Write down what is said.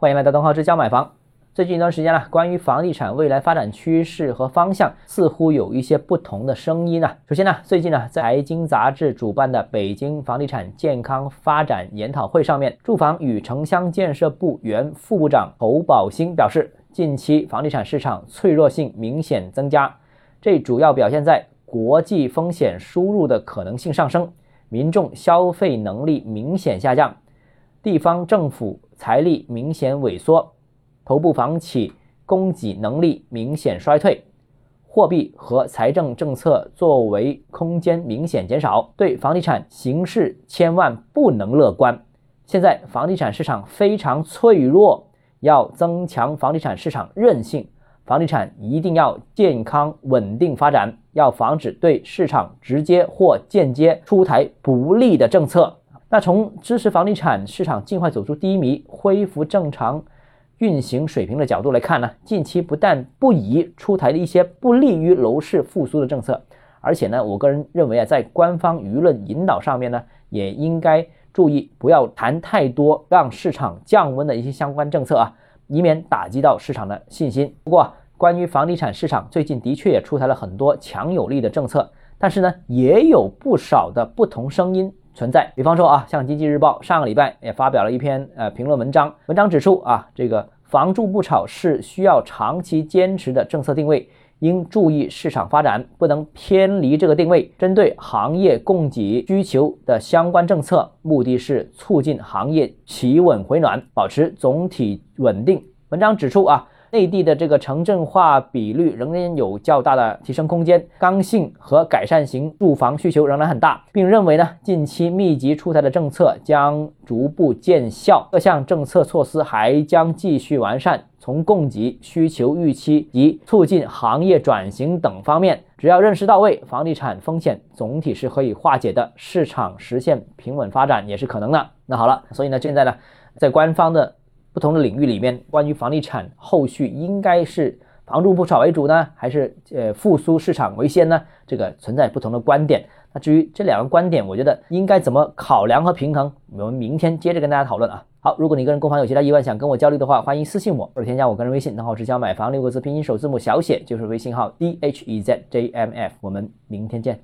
欢迎来到东浩之家买房。最近一段时间呢，关于房地产未来发展趋势和方向，似乎有一些不同的声音呢。首先呢，最近呢，在财经杂志主办的北京房地产健康发展研讨会上面，住房与城乡建设部原副部长侯宝兴表示，近期房地产市场脆弱性明显增加，这主要表现在国际风险输入的可能性上升，民众消费能力明显下降。地方政府财力明显萎缩，头部房企供给能力明显衰退，货币和财政政策作为空间明显减少，对房地产形势千万不能乐观。现在房地产市场非常脆弱，要增强房地产市场韧性，房地产一定要健康稳定发展，要防止对市场直接或间接出台不利的政策。那从支持房地产市场尽快走出低迷、恢复正常运行水平的角度来看呢，近期不但不宜出台一些不利于楼市复苏的政策，而且呢，我个人认为啊，在官方舆论引导上面呢，也应该注意不要谈太多让市场降温的一些相关政策啊，以免打击到市场的信心。不过，关于房地产市场最近的确也出台了很多强有力的政策，但是呢，也有不少的不同声音。存在，比方说啊，像经济日报上个礼拜也发表了一篇呃评论文章，文章指出啊，这个房住不炒是需要长期坚持的政策定位，应注意市场发展，不能偏离这个定位。针对行业供给需求的相关政策，目的是促进行业企稳回暖，保持总体稳定。文章指出啊。内地的这个城镇化比率仍然有较大的提升空间，刚性和改善型住房需求仍然很大，并认为呢，近期密集出台的政策将逐步见效，各项政策措施还将继续完善。从供给、需求预期及促进行业转型等方面，只要认识到位，房地产风险总体是可以化解的，市场实现平稳发展也是可能的。那好了，所以呢，现在呢，在官方的。不同的领域里面，关于房地产后续应该是房住不炒为主呢，还是呃复苏市场为先呢？这个存在不同的观点。那至于这两个观点，我觉得应该怎么考量和平衡，我们明天接着跟大家讨论啊。好，如果你个人购房有其他疑问想跟我交流的话，欢迎私信我或者添加我个人微信，账号是教买房六个字拼音首字母小写就是微信号 d h e z j m f。我们明天见。